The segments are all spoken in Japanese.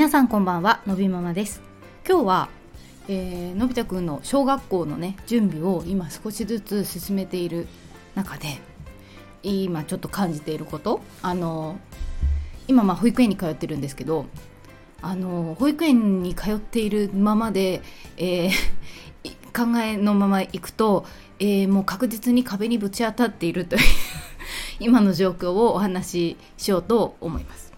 皆さんこんばんはのびママです今日は、えーのび太くんの小学校のね準備を今少しずつ進めている中で今ちょっと感じていることあの今ま保育園に通ってるんですけどあの保育園に通っているままで、えー 考えのまま行くと、えーもう確実に壁にぶち当たっているという今の状況をお話ししようと思います。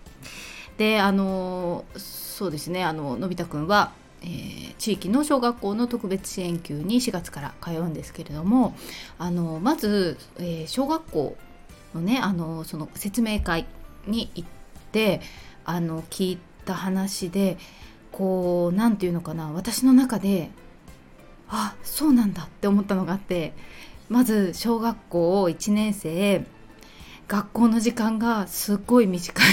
であのそうですねあののび太くんは、えー地域の小学校の特別支援級に4月から通うんですけれどもあのまず、えー小学校のねあのその説明会に行ってあの聞いた話でこう何て言うのかな私の中であそうなんだって思ったのがあってまず小学校1年生学校の時間がすっごい短い。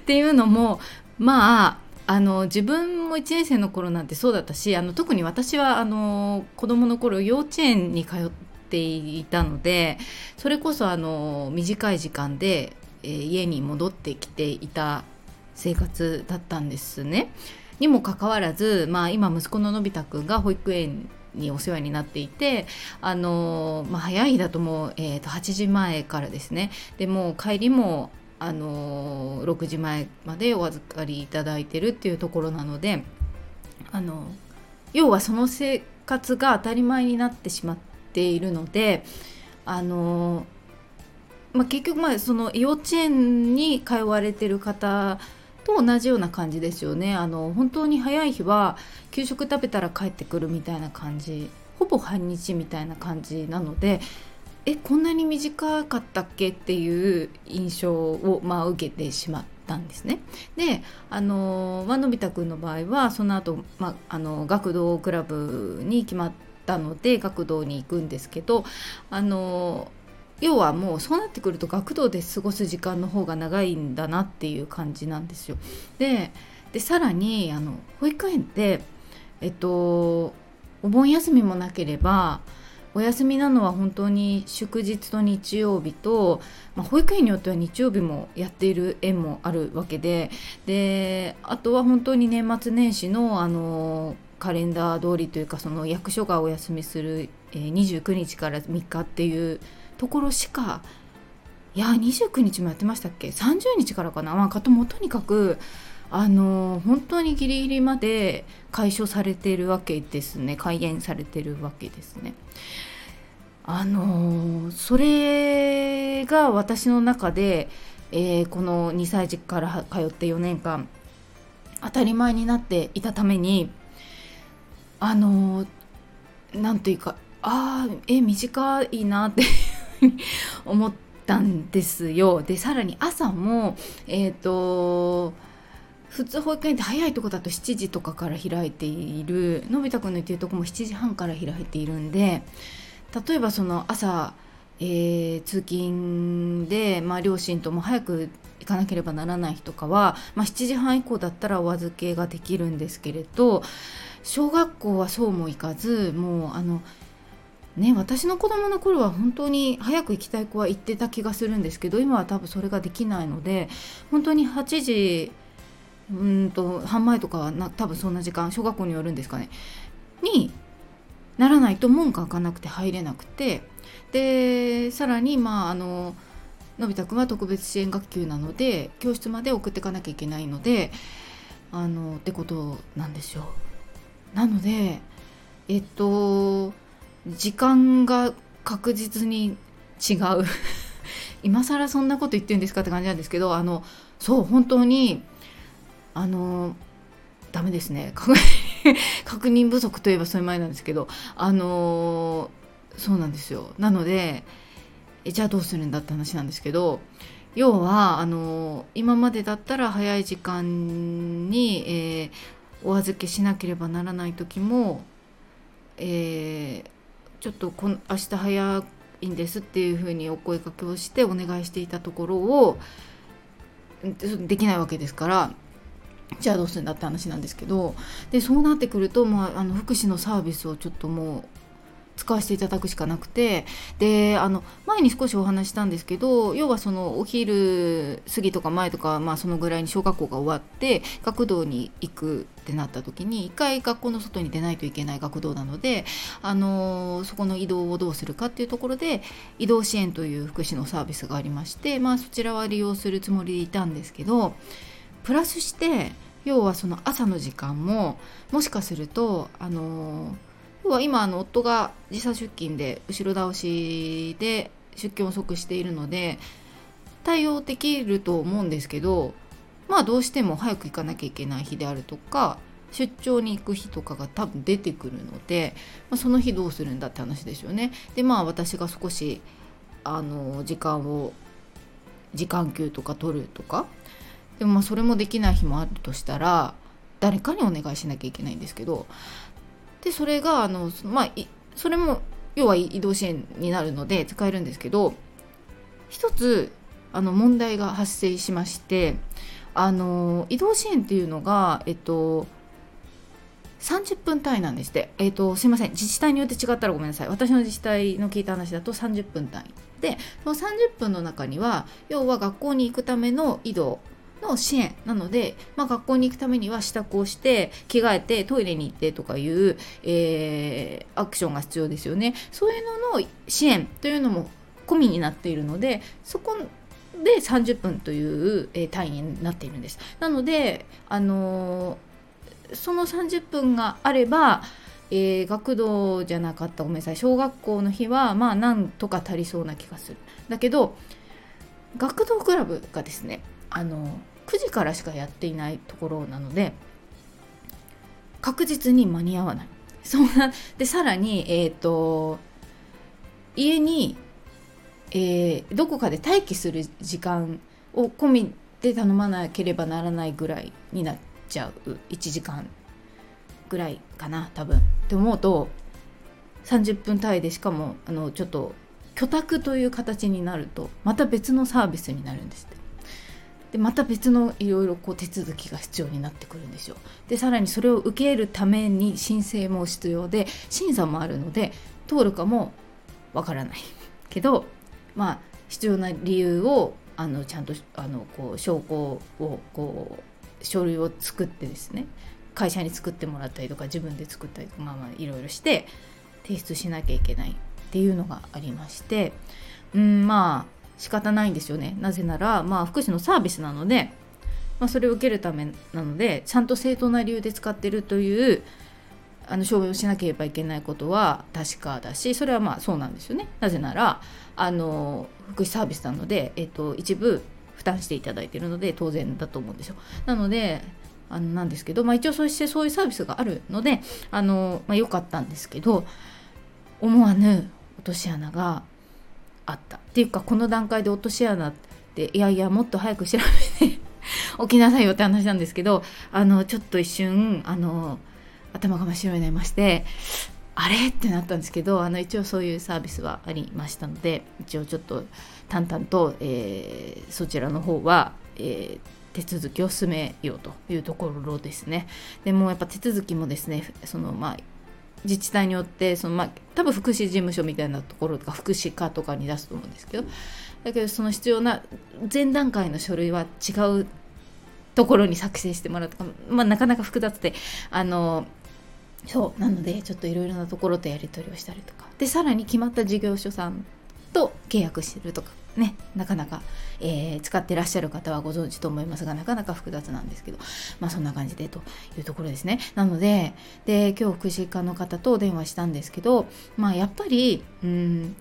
っていうのもまああの自分も1年生の頃なんてそうだったしあの特に私はあの子供の頃幼稚園に通っていたのでそれこそあの短い時間で、えー家に戻ってきていた生活だったんですね。にもかかわらず、まあ、今息子ののび太くんが保育園にお世話になっていてあの、まあ、早い日だともう、えー、と8時前からですねでも帰りもあの6時前までお預かりいただいてるっていうところなのであの要はその生活が当たり前になってしまっているのであの、まあ、結局まあその幼稚園に通われてる方と同じような感じですよね。あの本当に早い日は給食食べたら帰ってくるみたいな感じほぼ半日みたいな感じなのでえこんなに短かったっけ？っていう印象を、まあ、受けてしまったんですね。であのまあのび太くんの場合はその後、まああの学童クラブに決まったので学童に行くんですけどあの要はもうそうなってくると学童で過ごす時間の方が長いんだなっていう感じなんですよ。ででさらにあの保育園ってえっとお盆休みもなければお休みなのは本当に祝日と日曜日と、まあ、保育園によっては日曜日もやっている園もあるわけでであとは本当に年末年始のあのカレンダー通りというかその役所がお休みする、え29日から3日っていうところしかいや29日もやってましたっけ？30日からかな、まあ、かともとにかくあの本当にギリギリまで解消されているわけですね開園されてるわけですね。あのそれが私の中で、えーこの2歳児から通って4年間当たり前になっていたためにあのなんていうかあーえ短いなって 思ったんですよ。でさらに朝もえっ、と普通保育園って早いとこだと7時とかから開いているのび太くんの言ってるとこも7時半から開いているんで例えばその朝、えー通勤で、まあ、両親とも早く行かなければならない日とかは、まあ、7時半以降だったらお預けができるんですけれど小学校はそうもいかずもうあのね私の子供の頃は本当に早く行きたい子は行ってた気がするんですけど今は多分それができないので本当に8時うんと半前とかはな多分そんな時間小学校によるんですかね。にならないと門が開かなくて入れなくて。でさらにまああののび太くんは特別支援学級なので教室まで送っていかなきゃいけないのであのってことなんですよ。なのでえっと時間が確実に違う。今更そんなこと言ってるんですかって感じなんですけどあのそう本当にあのダメですね。確認不足といえばそれ前なんですけどあのそうなんですよ。なのでえじゃあどうするんだって話なんですけど要はあの今までだったら早い時間に、えーお預けしなければならない時も、えーちょっとこん明日早いんですっていうふうにお声かけをしてお願いしていたところをできないわけですからじゃあどうするんだって話なんですけどでそうなってくると、まあ、あの福祉のサービスをちょっともう使わせていただくしかなくてであの前に少しお話したんですけど要はそのお昼過ぎとか前とか、まあ、そのぐらいに小学校が終わって学童に行くってなった時に一回学校の外に出ないといけない学童なので、あのそこの移動をどうするかっていうところで移動支援という福祉のサービスがありまして、まあ、そちらは利用するつもりでいたんですけどプラスして要はその朝の時間ももしかするとあの要は今あの夫が時差出勤で後ろ倒しで出勤遅くしているので対応できると思うんですけどまあどうしても早く行かなきゃいけない日であるとか出張に行く日とかが多分出てくるので、まあ、その日どうするんだって話ですよね。でまあ私が少しあの時間を時間給とか取るとかでもまあそれもできない日もあるとしたら誰かにお願いしなきゃいけないんですけど。でそれがあのまあそれも要は移動支援になるので使えるんですけど一つあの問題が発生しましてあの移動支援っていうのがえっと30分単位なんですって、えっと、すいません。自治体によって違ったらごめんなさい。私の自治体の聞いた話だと30分単位。でその30分の中には要は学校に行くための移動の支援なので、まあ、学校に行くためには支度をして着替えてトイレに行ってとかいう、えー、アクションが必要ですよね。そういうのの支援というのも込みになっているのでそこで30分という、え、単位になっているんです。なので、あのー、その30分があればえー、学童じゃなかったごめんなさい小学校の日はまあなんとか足りそうな気がする。だけど学童クラブがですねあの9時からしかやっていないところなので確実に間に合わない。そうなでさらにえっ、ー、と家に、えー、どこかで待機する時間を込みで頼まなければならないぐらいになっちゃう。1時間ぐらいかな多分。って思うと30分単位でしかもあのちょっと居宅という形になるとまた別のサービスになるんですって。でまた別のいろいろこう手続きが必要になってくるんですよ。でさらにそれを受けるために申請も必要で審査もあるので通るかもわからない。けどまあ必要な理由をあのちゃんとあのこう証拠をこう書類を作ってですね会社に作ってもらったりとか自分で作ったりとかまあまあいろいろして提出しなきゃいけないっていうのがありましてうんまあ仕方ないんですよね。なぜならまあ福祉のサービスなので、まあ、それを受けるためなのでちゃんと正当な理由で使ってるというあの証明をしなければいけないことは確かだしそれはまあそうなんですよね。なぜならあの福祉サービスなので、えっと、一部負担していただいているので当然だと思うんですよ。なのであのなんですけど、まあ、一応そうしてそういうサービスがあるのであの、まあ、よかったんですけど思わぬ落とし穴があったっていうかこの段階で落とし穴っていやいやもっと早く調べて 起きなさいよって話なんですけどあのちょっと一瞬あの頭が真っ白になりましてあれ？ってなったんですけどあの一応そういうサービスはありましたので一応ちょっと淡々と、えー、そちらの方は、えー、手続きを進めようというところですね。でもやっぱ手続きもですねそのまあ自治体によってその、まあ、多分福祉事務所みたいなところとか福祉課とかに出すと思うんですけどだけどその必要な前段階の書類は違うところに作成してもらうとか、まあ、なかなか複雑であのそうなのでちょっといろいろなところとやり取りをしたりとか。でさらに決まった事業所さんと契約してるとか。ねなかなか、えー、使ってらっしゃる方はご存知と思いますがなかなか複雑なんですけどまあそんな感じでというところですね。なのでで今日福祉課の方とお電話したんですけどまあやっぱりうん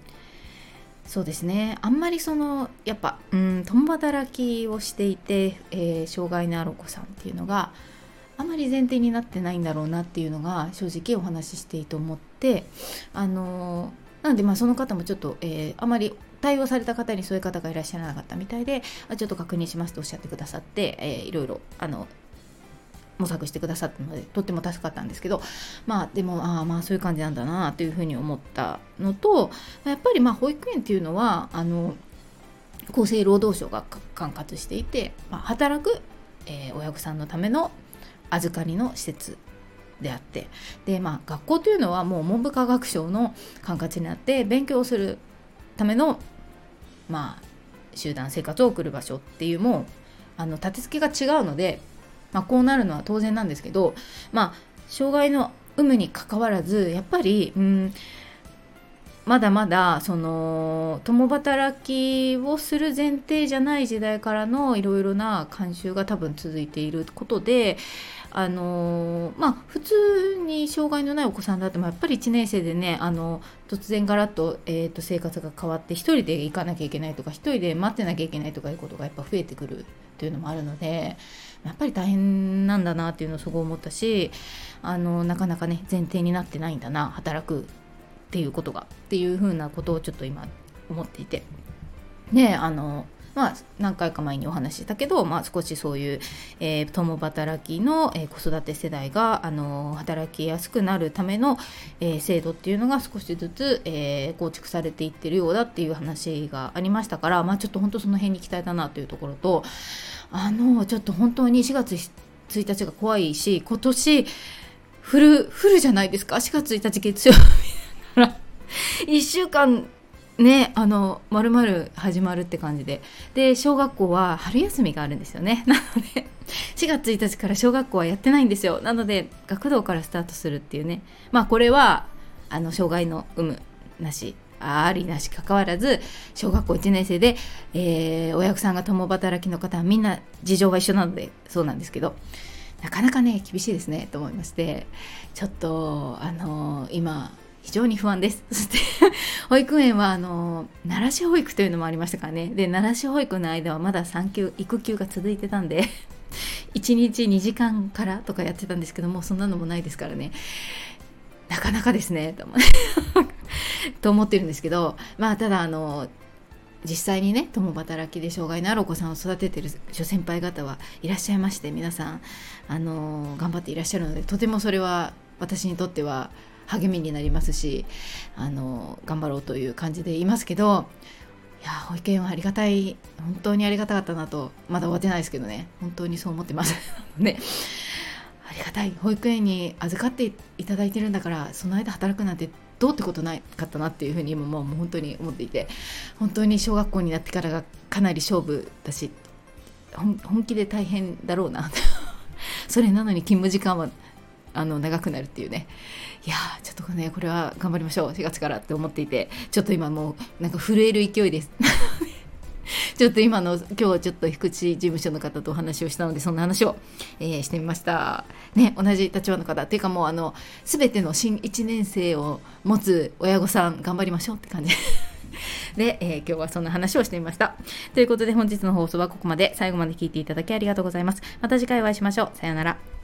そうですね。あんまりそのやっぱうん共働きをしていて、えー、障害のあるお子さんっていうのがあまり前提になってないんだろうなっていうのが正直お話ししていいと思ってあのなのでまあその方もちょっと、えー、あまり対応された方にそういう方がいらっしゃらなかったみたいでちょっと確認しますとおっしゃってくださって、えー、いろいろあの模索してくださったのでとっても助かったんですけどまあでもああまあそういう感じなんだなというふうに思ったのとやっぱりまあ保育園っていうのはあの厚生労働省が管轄していて、まあ、働く、えー、親御さんのための預かりの施設であってでまあ学校というのはもう文部科学省の管轄になって勉強するためのまあ集団生活を送る場所っていうもうあの立て付けが違うので、まあ、こうなるのは当然なんですけどまあ障害の有無にかかわらずやっぱりうんまだまだその共働きをする前提じゃない時代からのいろいろな慣習が多分続いていることであのまあ普通に障害のないお子さんだってもやっぱり1年生でねあの突然ガラッと,、えーと、生活が変わって1人で行かなきゃいけないとか1人で待ってなきゃいけないとかいうことがやっぱ増えてくるっていうのもあるのでやっぱり大変なんだなっていうのをすごい思ったしあのなかなかね前提になってないんだな働くっていうことがっていうふうなことをちょっと今思っていて。であのまあ、何回か前にお話ししたけど、まあ、少しそういう、えー、共働きの、えー、子育て世代が、あの働きやすくなるための、えー、制度っていうのが少しずつ、え構築されていってるようだっていう話がありましたから、まあ、ちょっと本当その辺に期待だなというところとあのちょっと本当に4月1日が怖いし今年降る降るじゃないですか？4月1日月曜日1週間ねあのまるまる始まるって感じで。で小学校は春休みがあるんですよね。なので4月1日から小学校はやってないんですよ。なので学童からスタートするっていうね。まあこれはあの障害の有無なしありなしかかわらず小学校1年生で、えー、親御さんが共働きの方はみんな事情は一緒なのでそうなんですけどなかなかね厳しいですねと思いまして。ちょっとあのー、今非常に不安です。そして保育園はあの奈良市保育というのもありましたからね。で奈良市保育の間はまだ産休育休が続いてたんで 1日2時間からとかやってたんですけどもそんなのもないですからね。なかなかですねと思 と思ってるんですけどまあただあの実際にね共働きで障害のあるお子さんを育ててる諸先輩方はいらっしゃいまして皆さんあの頑張っていらっしゃるのでとてもそれは私にとっては励みになりますしあの頑張ろうという感じでいますけどいや保育園はありがたい。本当にありがたかったなとまだ終わってないですけどね。本当にそう思ってます。ね。ありがたい。保育園に預かっていただいてるんだからその間働くなんてどうってことないかったなっていうふうに今もう本当に思っていて。本当に小学校になってからがかなり勝負だし本気で大変だろうな。それなのに勤務時間はあの長くなるっていうねいやちょっとねこれは頑張りましょう4月からって思っていてちょっと今もうなんか震える勢いです ちょっと今の今日ちょっと福祉事務所の方とお話をしたのでそんな話を、えー、してみましたね同じ立場の方っていうかもうあの全ての新1年生を持つ親御さん頑張りましょうって感じ で、えー、今日はそんな話をしてみました。ということで本日の放送はここまで最後まで聞いていただきありがとうございます。また次回お会いしましょう。さようなら。